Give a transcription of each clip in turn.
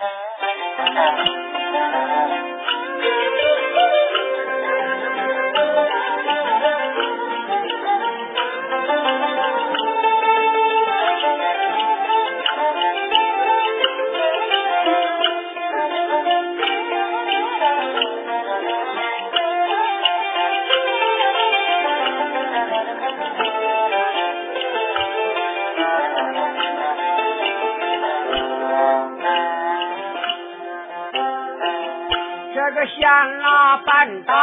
嗯拉半搭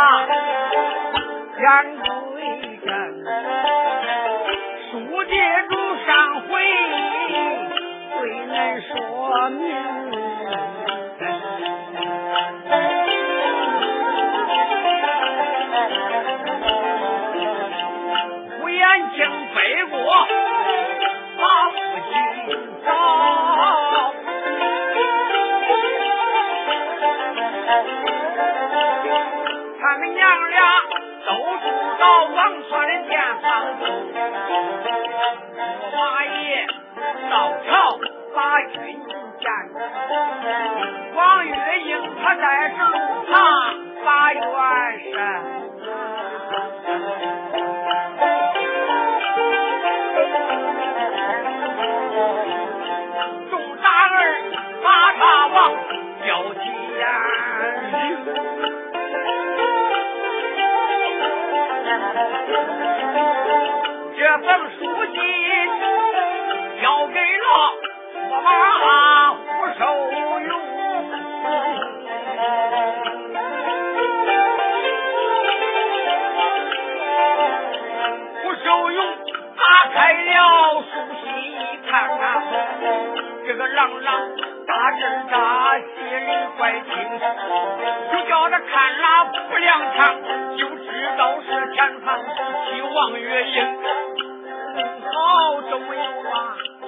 这封书信交给了驸马胡寿勇。胡寿勇打开了书信一看啊，这个郎朗大阵大气里怪听，就叫他看了不两枪。都是前方希望月影，好都有啊，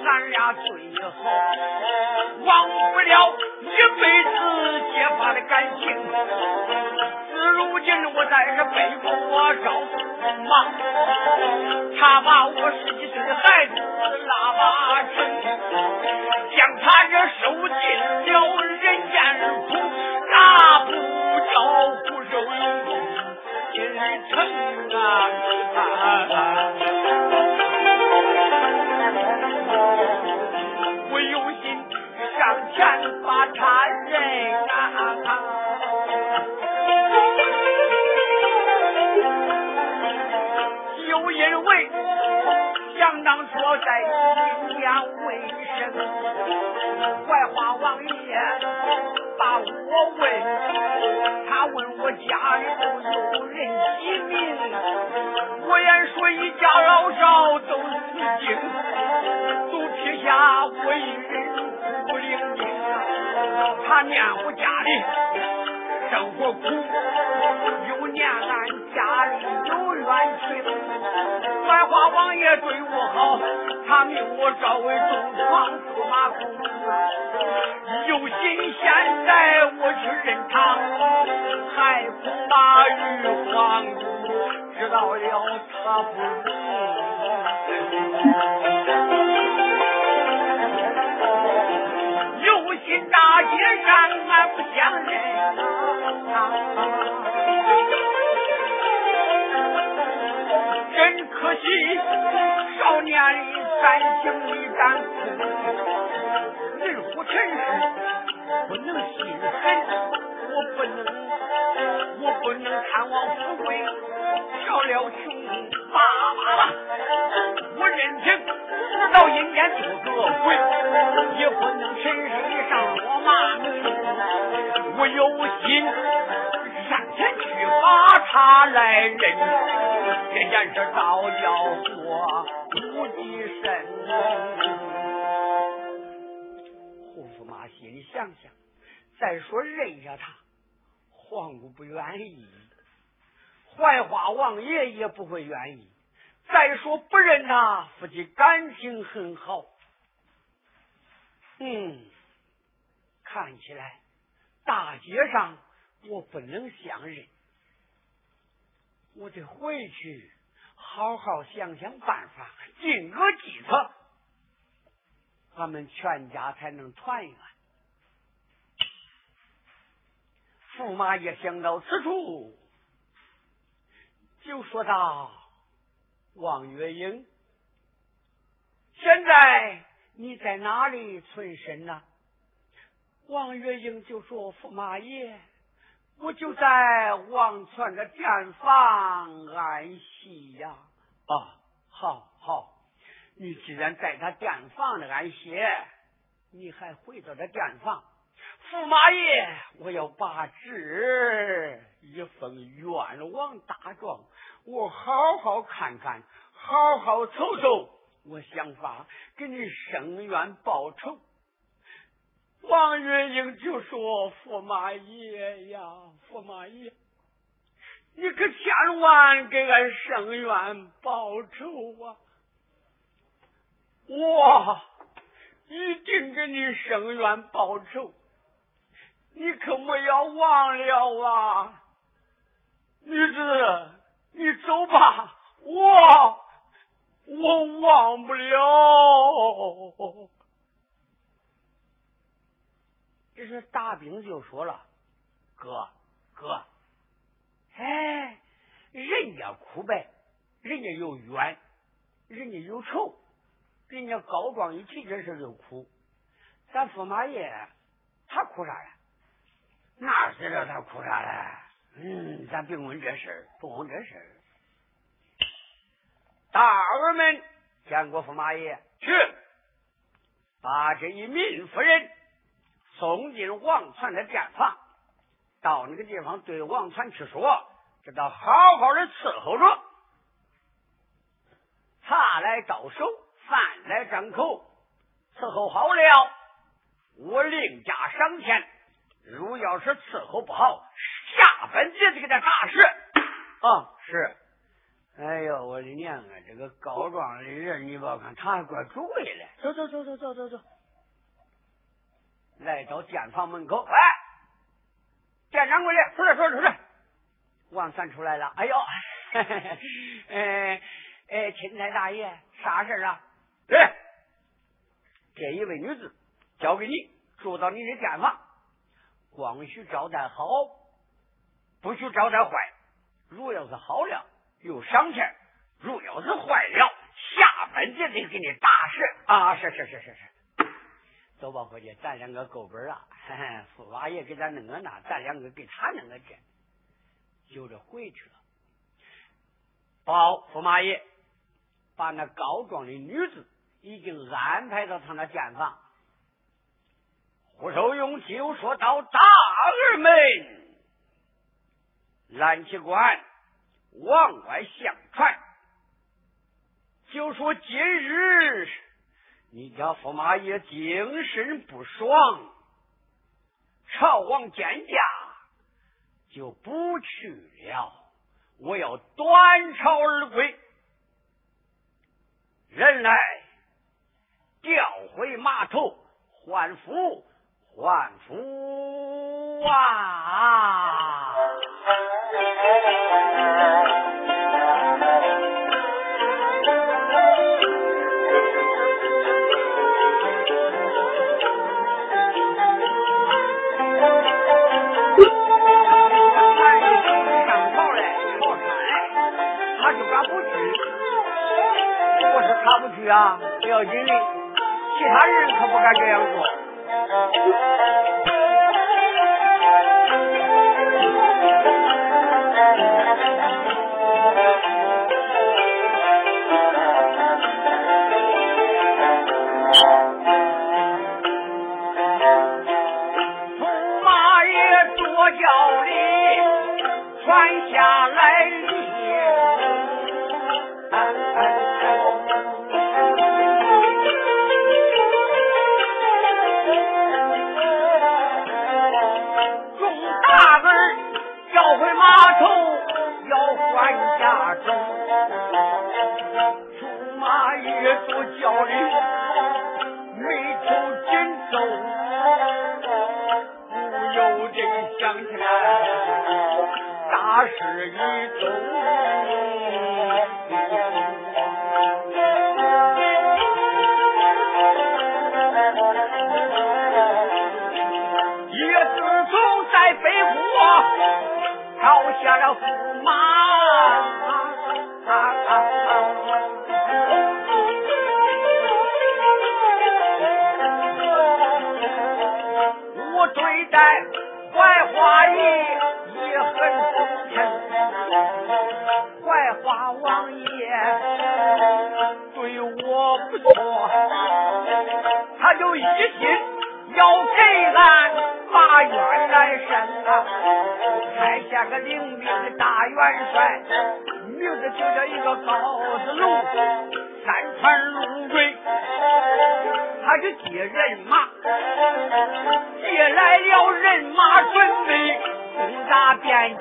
咱俩最好，忘不了一辈子结发的感情。自如今我在这背负我招忙，他把我十几岁的孩子拉把成，将他这受尽疼啊！我用心上前把他认啊！又因为想当初在亲家为生，怀化王爷把我问，他问我家里有。一命，我言说一家老少都死尽，都撇下我一人孤零零啊！他念我家里生活苦，又念俺家里有冤情，百花王爷对我好，他命我找回东床。马公有心，现在我去认他，还不把玉皇母知道了他不对。有心大街上俺不相认啊。真可惜，少年里感情里咱人活尘世不能心狠，我不能，我不能贪望富贵，跳了穷爸爸了，我认情到阴间做个鬼，也不能尘世上落骂名，我有心上前去。把他来认。这件事倒叫我无计神容。胡驸马心里想想，再说认下他，皇姑不愿意，槐花王爷也不会愿意。再说不认他，夫妻感情很好。嗯，看起来大街上我不能相认。我得回去好好想想办法，定个计策，咱们全家才能团圆。驸马爷想到此处，就说道：“王月英，现在你在哪里存身呢？”王月英就说：“驸马爷。”我就在王川的店房安息呀。”啊，好好，你既然在他店房里安歇，你还回到这店房。驸马爷，我要把旨一封冤枉大状，我好好看看，好好瞅瞅，我想法给你伸冤报仇。王月英就说：“驸马爷呀，驸马爷，你可千万给俺生冤报仇啊！我一定给你生冤报仇。”你可不要忘了啊，女子，你走吧，我我忘不了。这是大兵就说了，哥哥，哎，人家哭呗，人家有冤，人家有仇，人家高庄一提这事就哭，咱驸马爷他哭啥呀？哪知道他哭啥嘞？嗯，咱别问这事儿，不问这事儿。大儿们见过驸马爷，去把这一民夫人送进王传的店房，到那个地方对王传去说，这他好好的伺候着，茶来到手，饭来张口，伺候好了，我另加赏钱。如要是伺候不好，下本节就给他打死。啊，是。哎呦，我的娘啊！这个高庄的人，你别看他还怪主意嘞。走走走走走走走。来到店房门口，哎，店掌柜的，出来，出来，出来。王三出来了。哎呦，哎哎，钦差大爷，啥事啊？哎，这一位女子交给你，住到你的店房。光许招待好，不许招待坏。如要是好了，有赏钱；如要是坏了，下本就得给你打死啊！是是是是是，走吧，伙计，咱两个够本了。驸马爷给咱弄个那，咱两个给他弄个这，就这回去了。报驸马爷，把那告状的女子已经安排到他那间房。胡守勇就说到：“大儿们，蓝旗官往外相传，就说今日你家驸马爷精神不爽，朝王见驾就不去了。我要端朝而归，人来调回码头换俘。”万福啊！他不去啊，不要紧的，其他人可不敢这样做。要回马头，要换家中。出马一做轿里，眉头紧皱，不由得想起来大事已走。倒下了驸马。元帅。名字就叫一个高子龙，三传龙瑞，他去接人马，接来了人马，准备攻打汴京。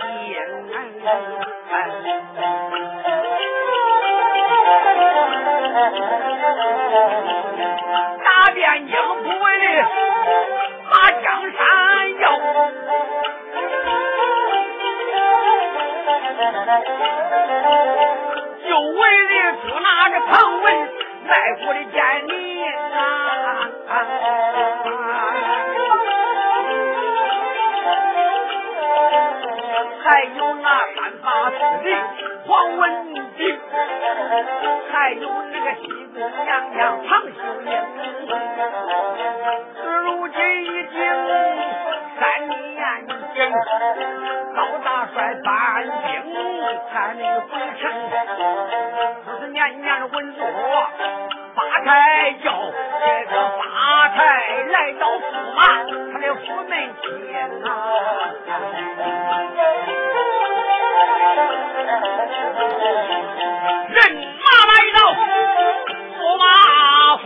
打汴京不为把江山要。就为了捉拿着庞文卖国的见你啊！还有那三八司令黄文炳，还有那个西宫娘娘庞秀英，如今已经。三年整，高大帅兵还没回城，就是年年的稳坐八抬轿，这个八抬来到驸马他的府门前啊，人马来到驸马府。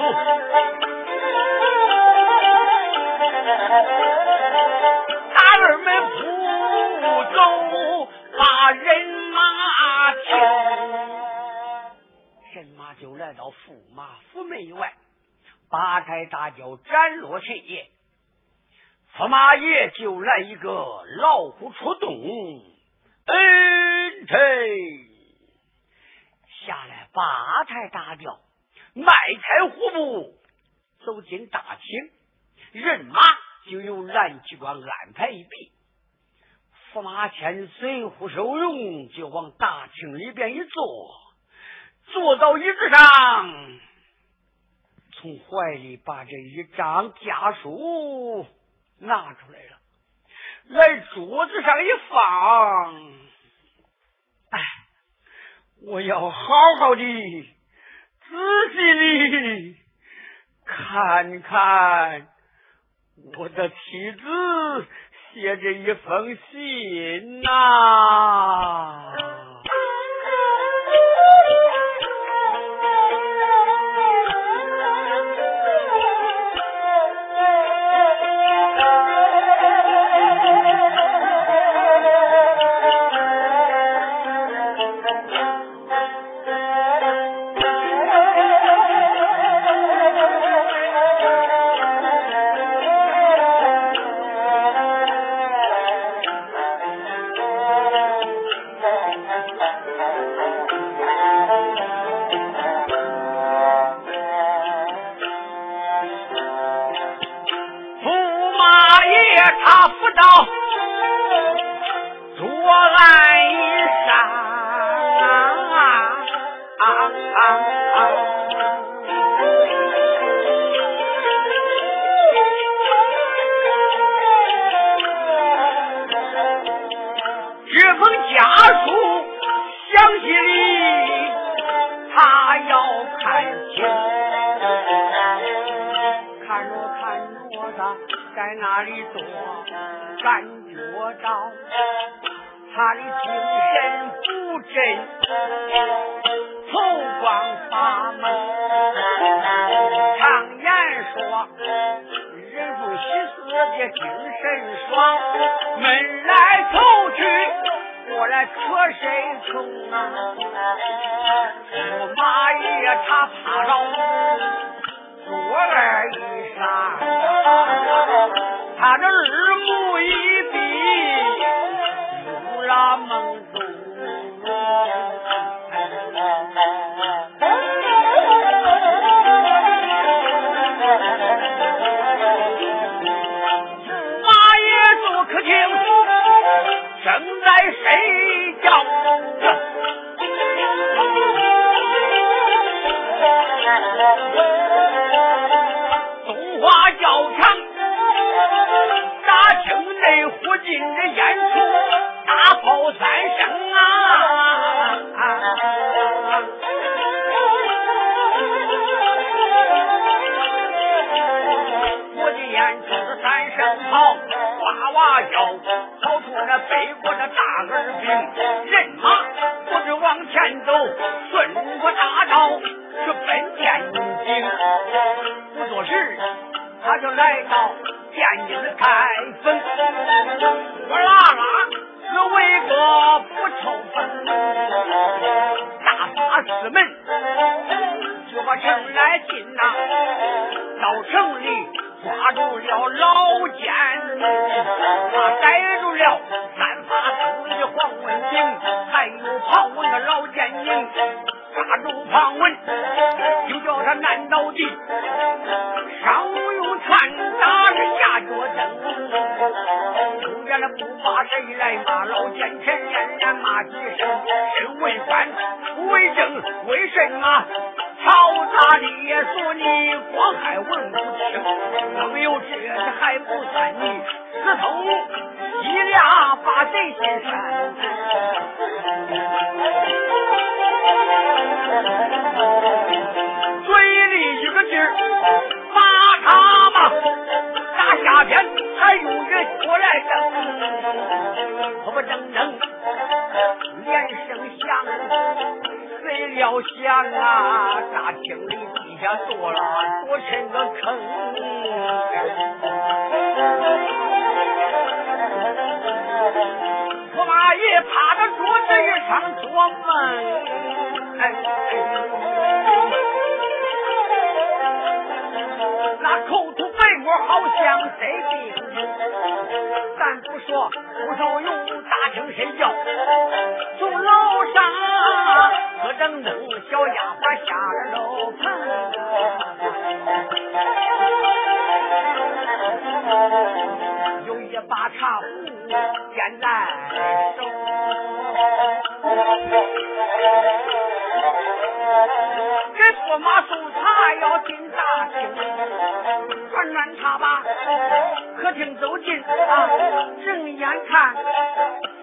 就来到驸马府门外，八抬大轿斩落前爷，驸马爷就来一个老虎出洞，恩臣。下来八抬大轿，迈开虎步走进大厅，人马。就由蓝机关安排一笔，驸马千岁胡守荣就往大厅里边一坐，坐到椅子上，从怀里把这一张家书拿出来了，来桌子上一放，哎，我要好好的、仔细的看看。我的妻子写着一封信呐。客走光把门。常言说，人逢喜事的精神爽，闷来凑去，过来可身从啊？驸马爷他怕着左耳一扇，他这耳目一闭，入了梦中。厅正在睡觉。背过这大耳兵，人马不是往前走，顺过大道。是奔天津，不多时，他就来到汴京的开封。我拉拉是为个不抽风，大法师们就把城来进呐，到城里抓住了老奸，他逮住还有庞文的老奸佞。抓住庞文，就叫他难倒地，上用拳打是下脚蹬，中间的不怕谁来骂，老奸臣连连骂几声。身为官不为政，为什么朝大列索你祸害文不清？能有这还不算你私通一俩把贼先山。嘴里一个劲儿骂他嘛，打下边还用人过来争，不不争争，连声响，谁料想啊，大厅里地下坐了多深个坑。驸马爷趴在桌子上做梦，哎。那口吐白沫好像得病。咱不说不受用，大厅睡觉，从楼上咯噔噔，小丫鬟下了楼棚，有一把茶壶掂在客厅走进啊，正眼看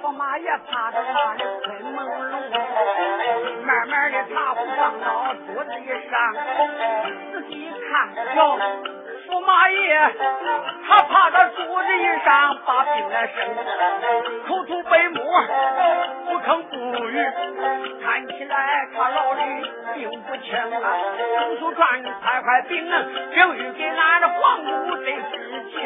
驸马爷趴在那里困朦胧，慢慢的茶壶放到桌子上，仔细一看哟。驸马爷，他趴到桌子上把病来生，口吐白沫，不吭不语，看起来他老的病不轻啊。中书传快快禀正欲给俺的皇姑得知情。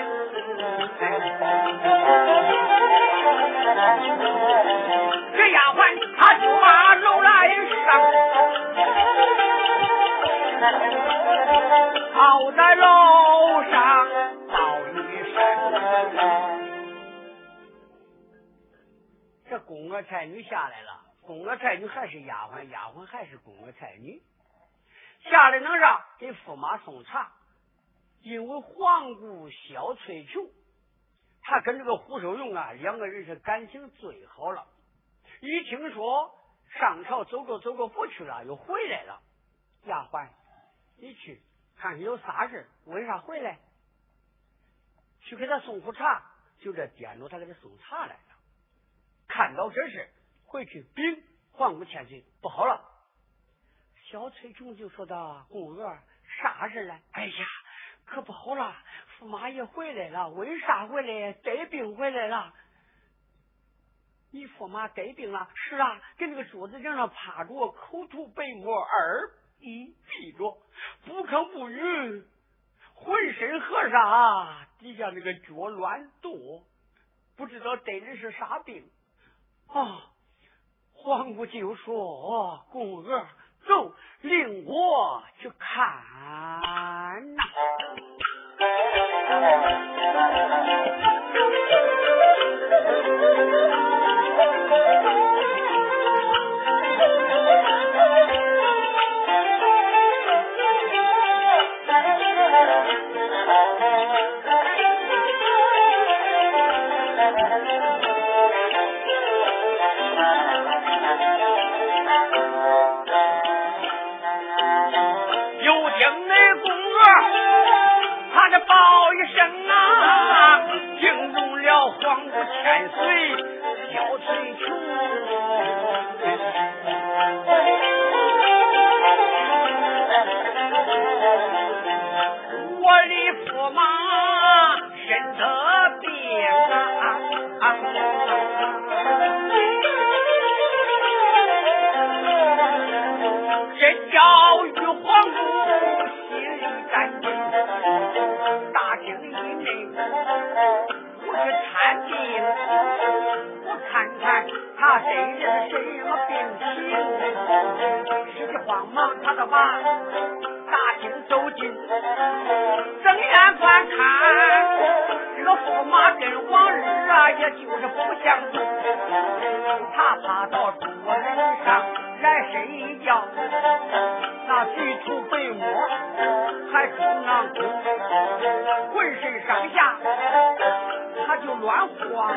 这丫鬟她就把楼来上，跑在楼上道一声。这宫娥才女下来了，宫娥才女还是丫鬟，丫鬟还是宫娥才女。下来能让给驸马送茶，因为皇姑萧翠琼，她跟这个胡守勇啊，两个人是感情最好了。一听说上朝走着走着不去了，又回来了。丫鬟，你去看看有啥事为啥回来？去给他送壶茶，就这颠着他给他送茶来了。看到这事，回去禀皇姑千岁，不好了。小翠琼就说道：“宫娥，啥事来？哎呀，可不好了！驸马爷回来了，为啥回来？得病回来了。你驸马得病了？是啊，跟那个桌子上趴着，口吐白沫，耳一闭着，不吭不语，浑身和尚底下那个脚乱跺，不知道得的是啥病啊！皇姑就说：‘宫娥。’走，领我去看呐！有情的公园他的报一声啊惊动了黄河千岁小村处得病啊！人叫玉皇心里担心，大清里面我去看病，我看看他这是什么病情，心里慌忙，他的把大惊走近。往日啊，也就是不相同。他趴到桌子上来睡觉，那举头被窝还中囊空，浑身上下他就乱晃。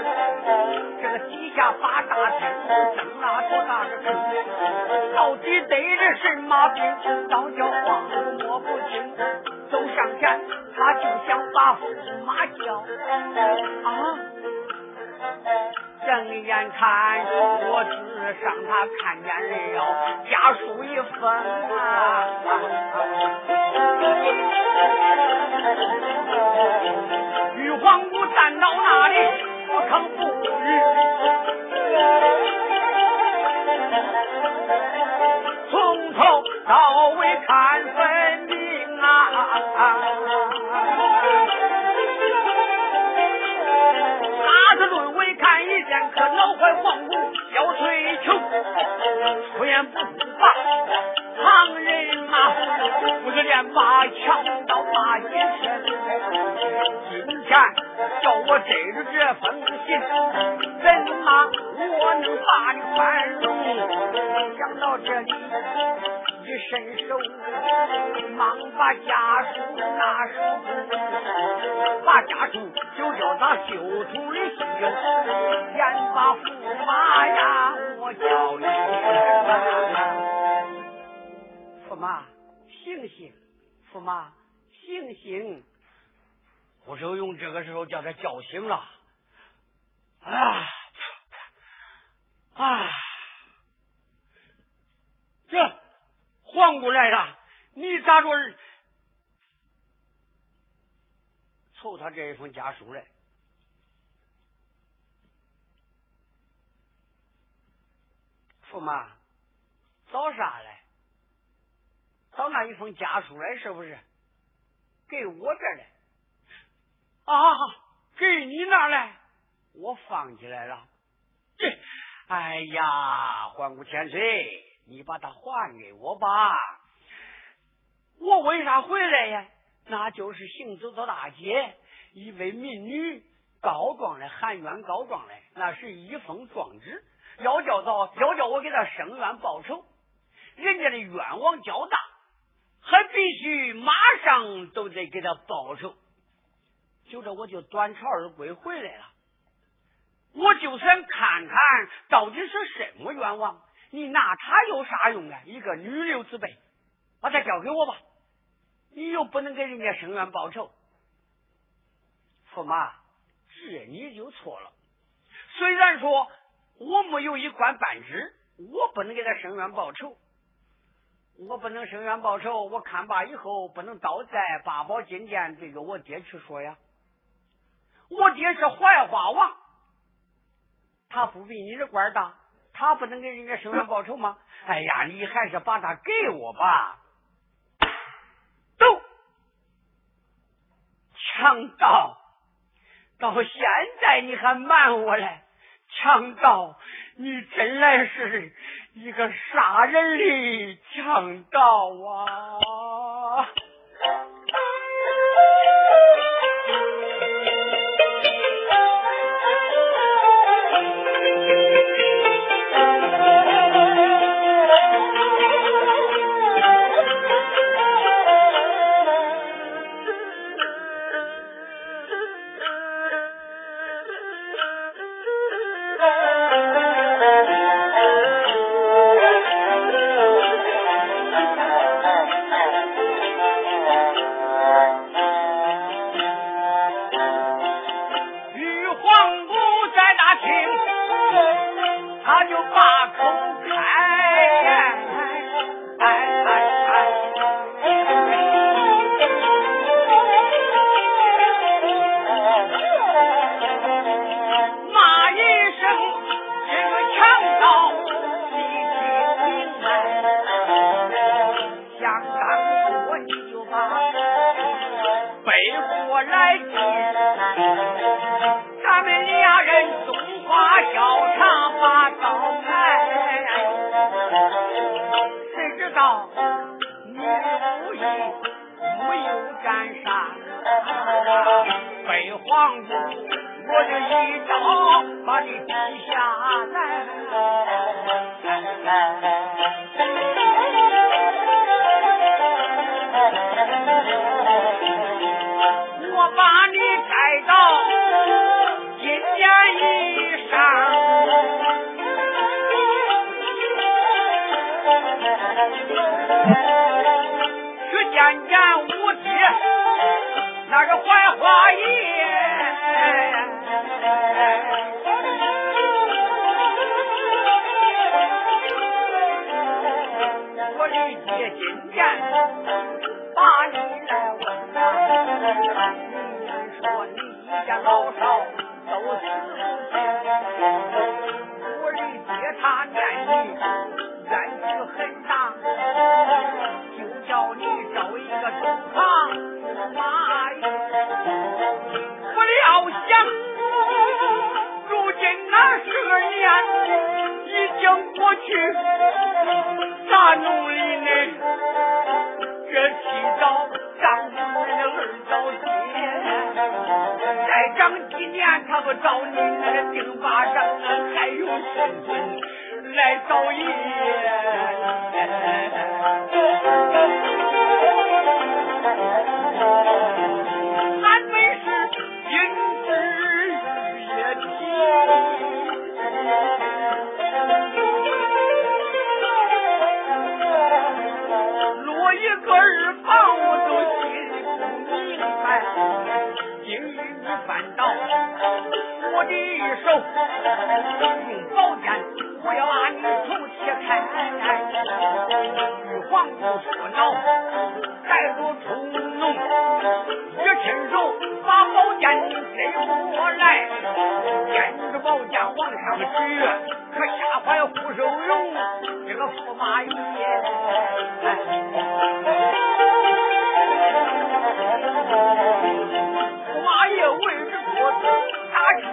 这个底下八大厅睁那多大个坑，到底得的什么病？早叫晃都摸不清。走上前，他就想把驸马叫啊。睁眼看桌子上，他看见了家书一封啊！玉皇姑站到那里不吭不语，从头到尾看分明啊！可老怀皇姑要追求，出言不发，旁人骂，不是连骂强盗骂奸臣。今天叫我摘着这封信，怎么我能把你宽容？想到这里。伸手，忙把家书拿手，把家书就叫他袖筒里系，先把驸马呀，我叫你驸马醒醒，驸马醒醒，我就用这个时候叫他叫醒了，啊啊，这。皇姑来了，你咋着凑他这一封家书来？驸马，找啥来？找那一封家书来，是不是？给我这来？啊，给你那来？我放起来了。哎呀，皇姑千岁。你把它还给我吧，我为啥回来呀？那就是行走到大街，一位民女告状来，喊冤告状来，那是一封状纸，要叫到要叫我给他伸冤报仇，人家的冤枉较大，还必须马上都得给他报仇。就这，我就短朝而归回来了，我就想看看到底是什么冤枉。你拿他有啥用啊？一个女流之辈，把他交给我吧。你又不能给人家生冤报仇，驸马，这你就错了。虽然说我没有一官半职，我不能给他生冤报仇，我不能生冤报仇。我看罢以后，不能倒在八宝金殿对着我爹去说呀。我爹是怀化王，他不比你的官大。他不能给人家生冤报仇吗？哎呀，你还是把他给我吧。走，强盗，到现在你还瞒我嘞？强盗，你真来是一个杀人的强盗啊！再长几年，他不找你那个丁八上，还有孙孙来找爷。你翻到我的手，用宝剑，我要把你头切开。玉皇不说恼，带入冲浓，一伸手把宝剑给我来，掂着宝剑往上举，可吓坏胡守勇这个驸马爷。马爷围着桌子打圈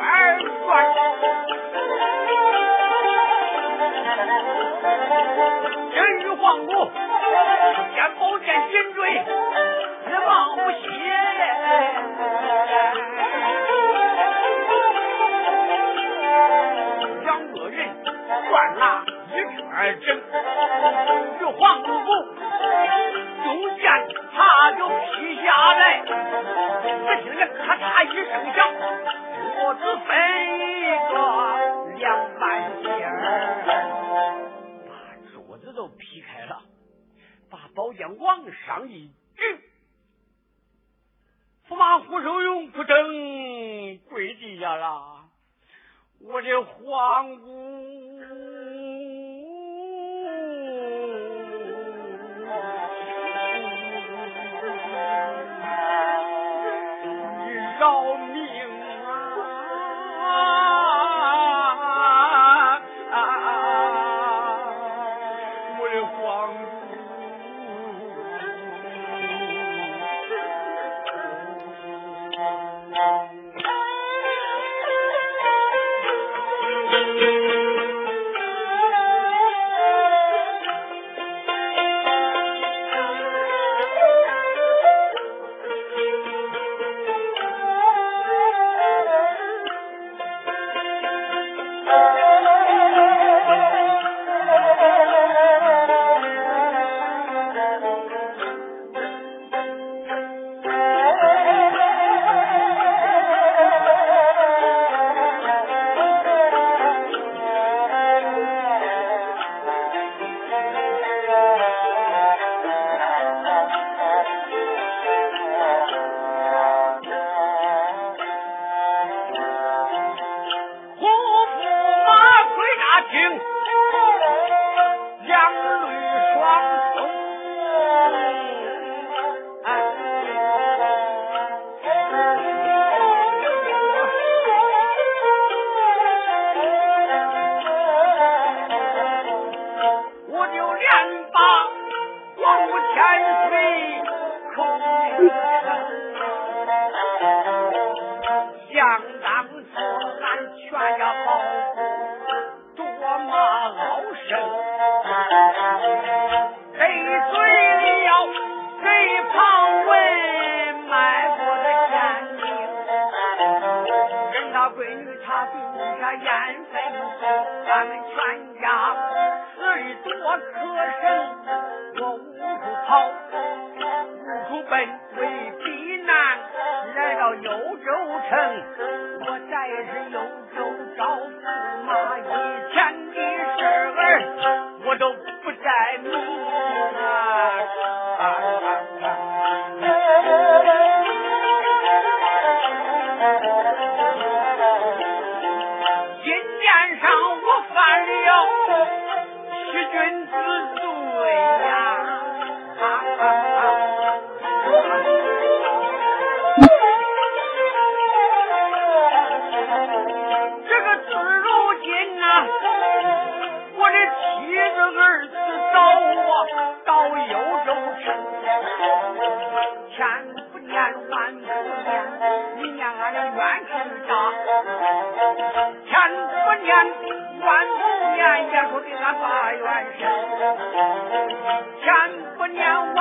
转，这玉皇姑见宝剑紧追，日望不歇。两个人转了一圈整，玉皇姑用剑他就劈下来。只听见咔嚓一声响，桌子分一个两半截，把桌子都劈开了，把宝剑往上一举，驸马胡守勇扑腾跪地下了，我的黄姑。冤屈大，千不念万不念，也说给俺把冤伸，千不念万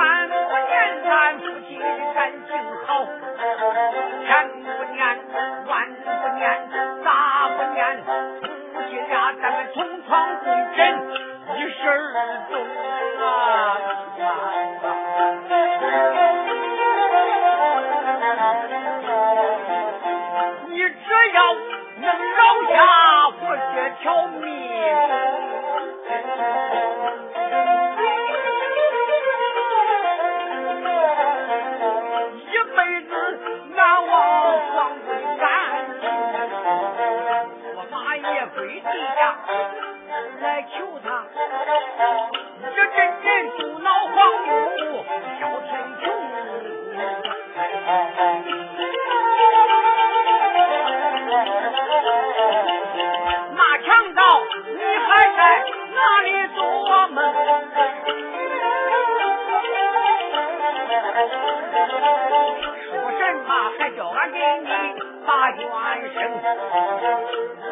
冤声？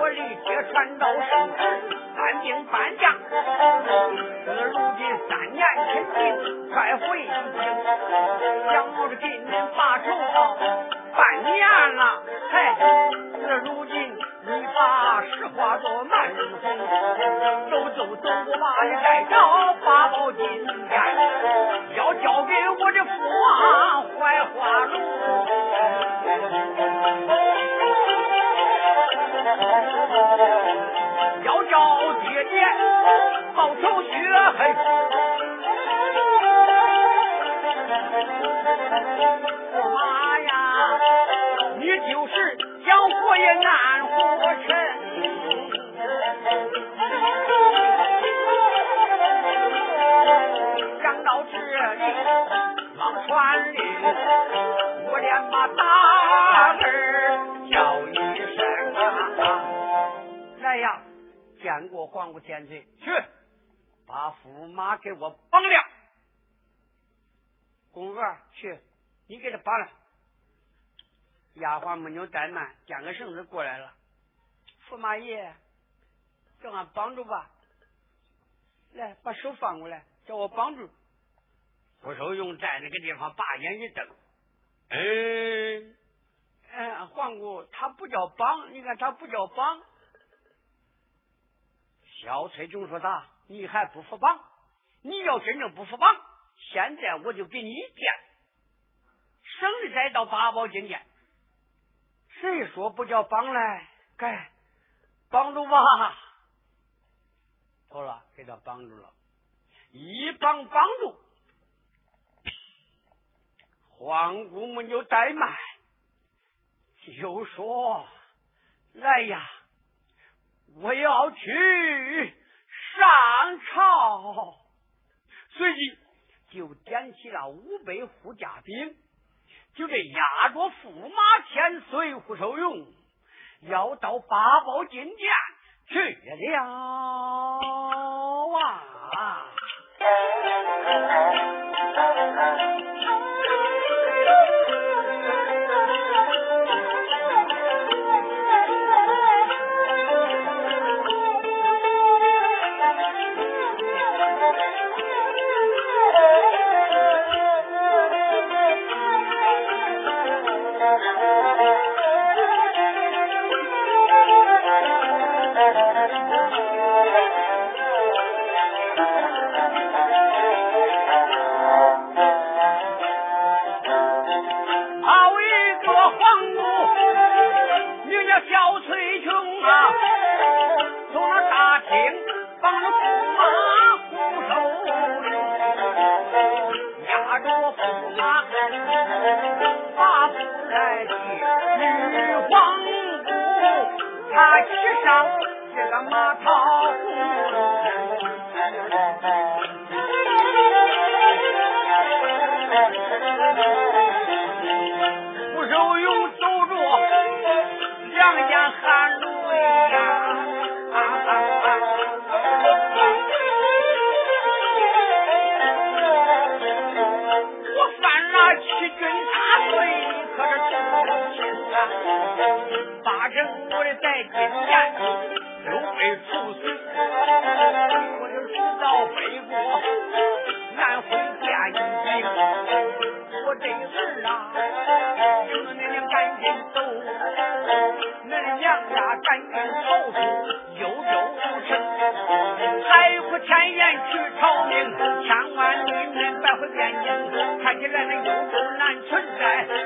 我立即传道圣旨，搬兵搬将。自如今三年前进，快回京。想着今年把仇，半年了才自如今你把实话做满哄，走走走，我把你带到八宝金爹报仇雪恨，驸马呀，你就是想活也难活成。想到这里，忙传令，我连把大见过皇姑千岁，去把驸马给我绑了。公娥，去，你给他绑了。丫鬟没有怠慢，捡个绳子过来了。驸马爷，叫俺绑住吧。来，把手放过来，叫我绑住。不受用在那个地方把眼一瞪，嗯，嗯，皇姑他不叫绑，你看他不叫绑。小崔就说他，你还不服绑？你要真正不服绑，现在我就给你一剑，省得再到八宝金殿。谁说不叫绑来？该绑住吧。好了，给他绑住了，一绑绑住。皇姑没有怠慢，就说：“来呀，我要去上朝。”随即就点起了五百护驾兵，就这压着驸马千岁胡受用，要到八宝金殿去了啊！拿着马红手榴，压着驸马，把可爱的女皇姑，他骑上这个马槽。红手，两眼含。八成我的在今天又被处死，我就迟早背过南回见一我这事啊，请恁娘赶紧走，恁娘家赶紧逃出幽州城，还不前言去千万里面百回汴京，看起来那幽州难存在，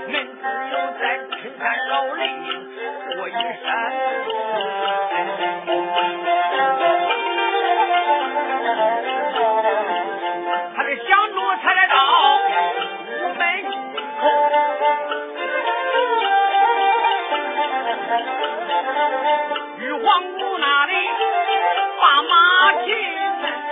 人只有在青山老林过一生。他的想着才来到屋门口，玉皇宫那里把马停，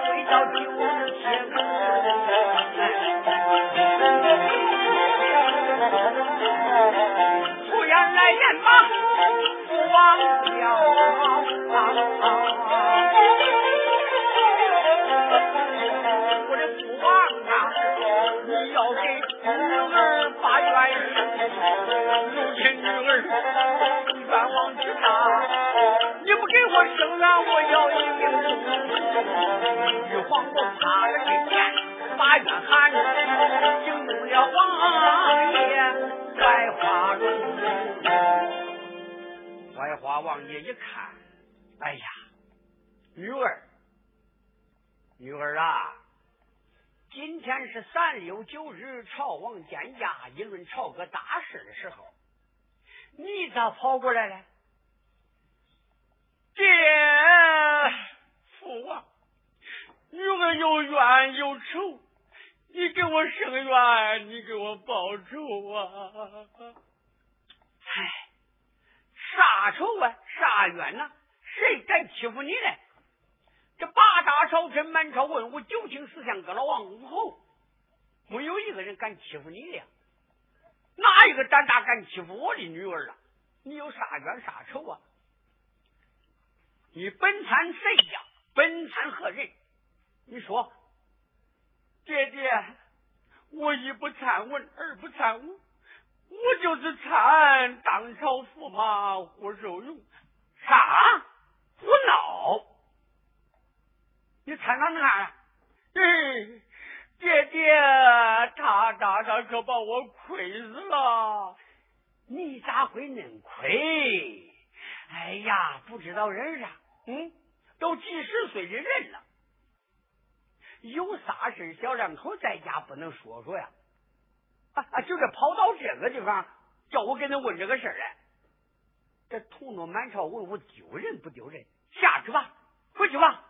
膝砸跪到九十七。出言来言吧，父王叫，我的父王啊，你要给女儿把冤生，如今女儿冤枉之大，你不给我生啊，我要一命玉皇我怕了这天，把冤喊，惊动了王爷槐花中。槐花王爷一看，哎呀，女儿，女儿啊，今天是三六九日，朝王见驾，议论朝歌大事的时候，你咋跑过来了？爹，父王，女儿有冤有仇，你给我伸冤，你给我报仇啊！哎，啥仇啊？啥冤呐？谁敢欺负你呢？这八大朝臣、满朝文武、九卿四相、各老王五侯，没有一个人敢欺负你的。哪一个胆大敢欺负我的女儿啊？你有啥冤啥仇啊？你本参谁家？本参何人？你说，爹爹，我一不参文，二不参武，我就是参当朝驸马胡守勇。啥？胡闹！你参他哪？哎，爹爹，他他他可把我亏死了。你咋会恁亏？哎呀，不知道人啊，嗯，都几十岁的人了，有啥事小两口在家不能说说呀？啊啊，就是跑到这个地方，叫我给他问这个事儿来。这同着满朝文武丢人不丢人？下去吧，回去吧。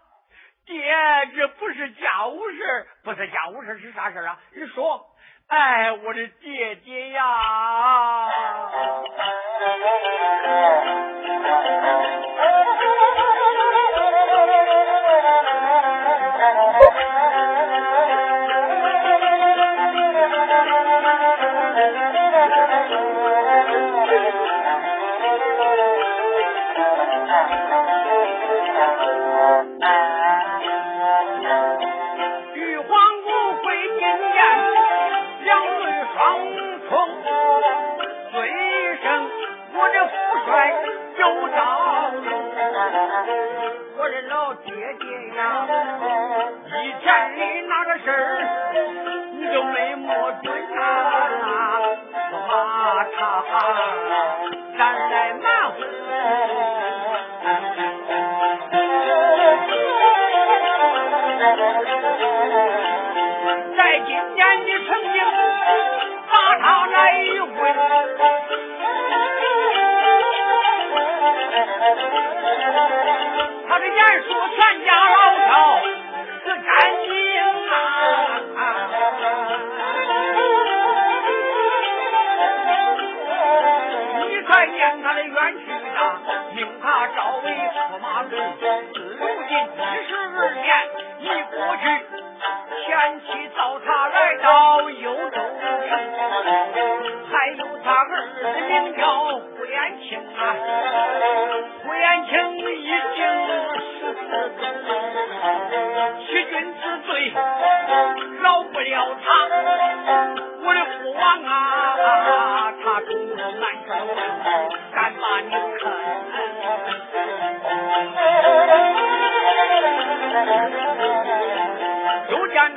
爹，这不是家务事，不是家务事是啥事啊？你说。哎，我的姐姐呀！以前的那个事儿你就没摸准呐、啊，马叉。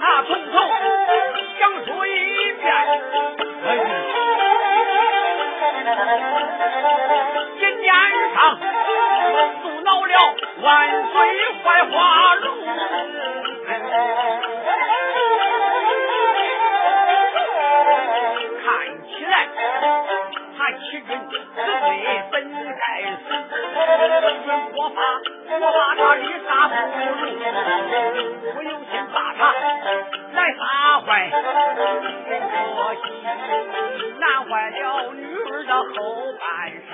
他从头讲述一遍，今年上阻挠了万岁怀花路，看起来他欺君之罪本该死，我怕我把她一杀不如，我有心把。来杀坏，可惜，难坏了女儿的后半生。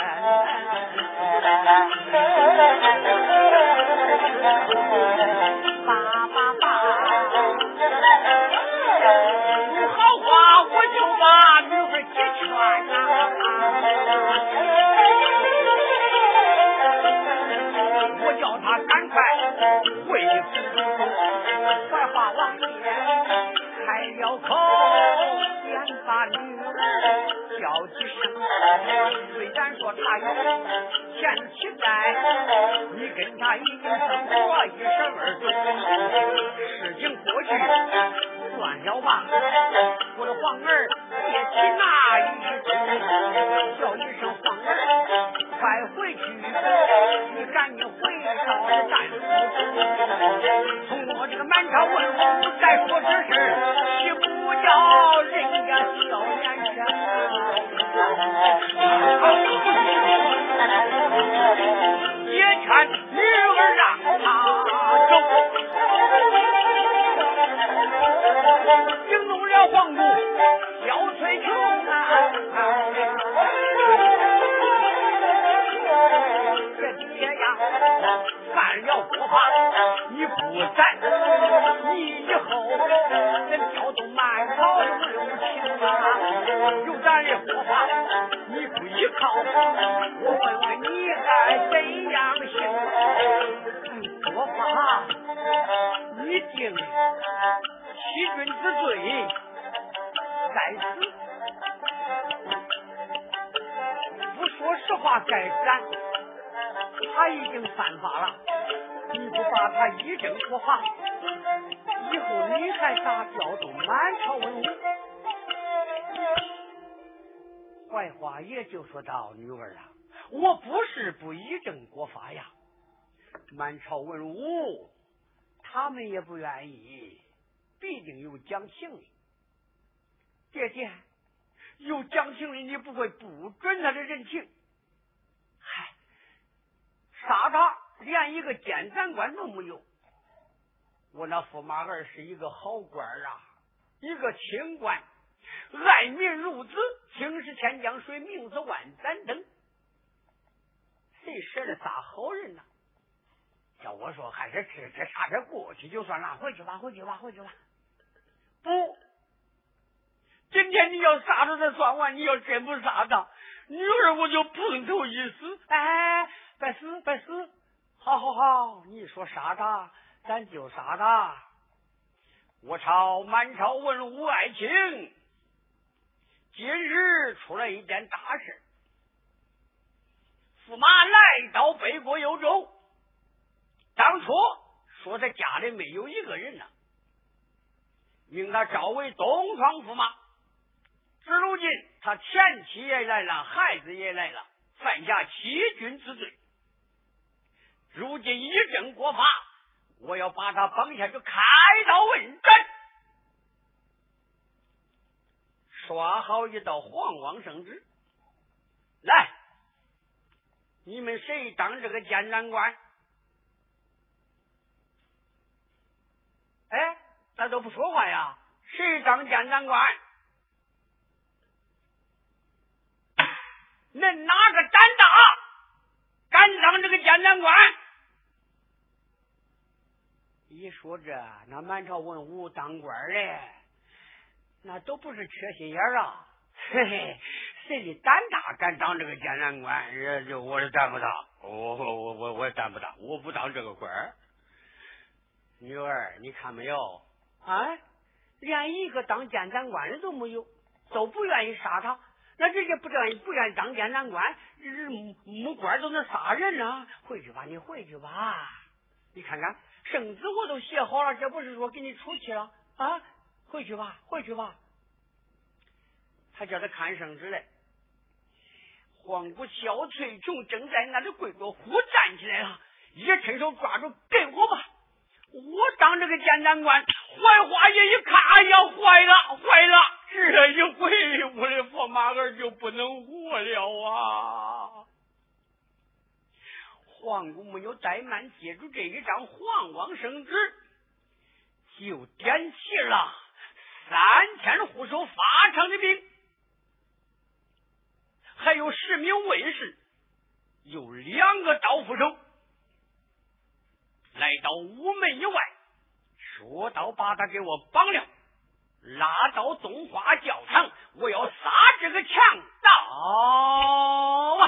开了口，先把女儿叫几声。虽然说他有前妻在，你跟他已经生活一十二岁，事情过去算了吧。我的皇儿别提那一句，叫一声皇儿，快回去，你赶紧回到战府。从我这个满朝文武再说这事，岂不叫人家笑脸生？也劝女儿让他走，惊动了皇姑萧翠琼啊！这爹呀，犯了国法，你不在，你以后能调动满朝的文武情啊？有咱的国法，你不依靠，我问问你该怎样行？国法，你定欺君之罪，该死。不说实话，该斩。他已经犯法了，你不把他一正国法，以后你还咋调动满朝文武？槐花也就说道：“女儿啊，我不是不以正国法呀，满朝文武他们也不愿意，必定有讲情的。爹爹，有讲情的，你不会不准他的人情？杀他连一个监斩官都没有。我那驸马儿是一个好官啊，一个清官。”爱民如子，青是千江水，名是万盏灯。谁舍得杀好人呢？叫我说，还是吃吃差点过去就算了，回去吧，回去吧，回去吧。不，今天你要杀他才算完，你要真不杀他，女儿我就碰头一死。哎，别死，别死！好好好，你说杀他，咱就杀他。我朝满朝文武爱卿。今日出了一件大事，驸马来到北国幽州，当初说他家里没有一个人呢，命他招为东方驸马，至如今，他前妻也来了，孩子也来了，犯下欺君之罪。如今一正国法，我要把他绑下去，开刀问斩。刷好一道黄王圣旨，来，你们谁当这个监斩官？哎，咋都不说话呀？谁当监斩官？恁哪个胆大，敢当这个监斩官？一说这，那满朝文武当官的，那都不是缺心眼啊！嘿嘿，谁的胆大敢当这个监斩官？这我是担不当，我我我我我担不当，我不当这个官女儿，你看没有啊？连一个当监斩官的都没有，都不愿意杀他。那人家不愿意不愿意当监斩官，木官都能杀人呢。回去吧，你回去吧。你看看圣旨我都写好了，这不是说给你出气了啊？回去吧，回去吧。他叫他看圣旨嘞。黄谷小翠琼正在那里跪着，忽站起来了，也伸手抓住，给我吧。我当这个监斩官，槐花爷一看，哎呀，坏了，坏了！这一回，我的驸马儿就不能活了啊！皇姑没有怠慢，借助这一张皇王圣旨，就点齐了三千护守法场的兵，还有十名卫士，有两个刀斧手。来到屋门以外，说道：“把他给我绑了，拉到东华教场，我要杀这个强盗啊！”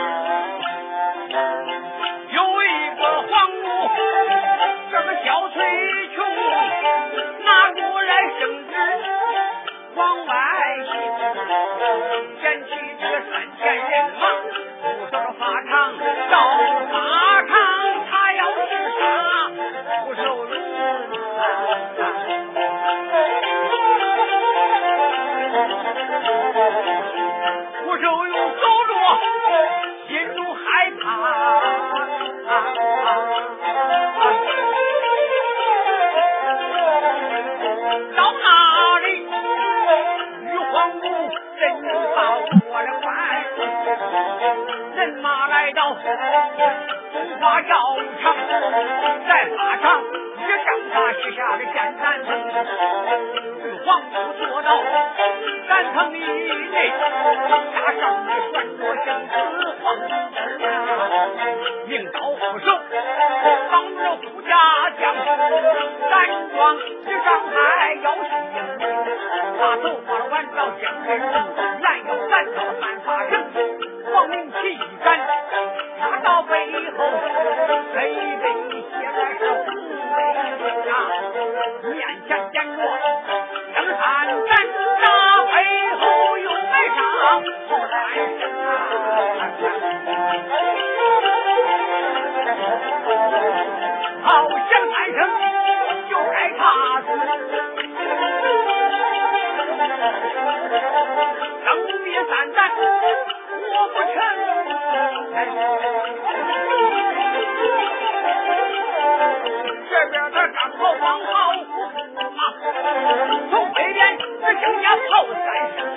来往外行，捡起这个三千人马，不说法场到法场，他要去杀不受辱。不。玉皇做刀斩成一列杀上那个着生黄金啊，命刀斧手帮助了家将山庄之上还要姓他走过了万道江边路拦腰斩三叉神黄明旗一杆杀到背后黑白棋皆在这五啊面前啊，从北边只听见炮三声。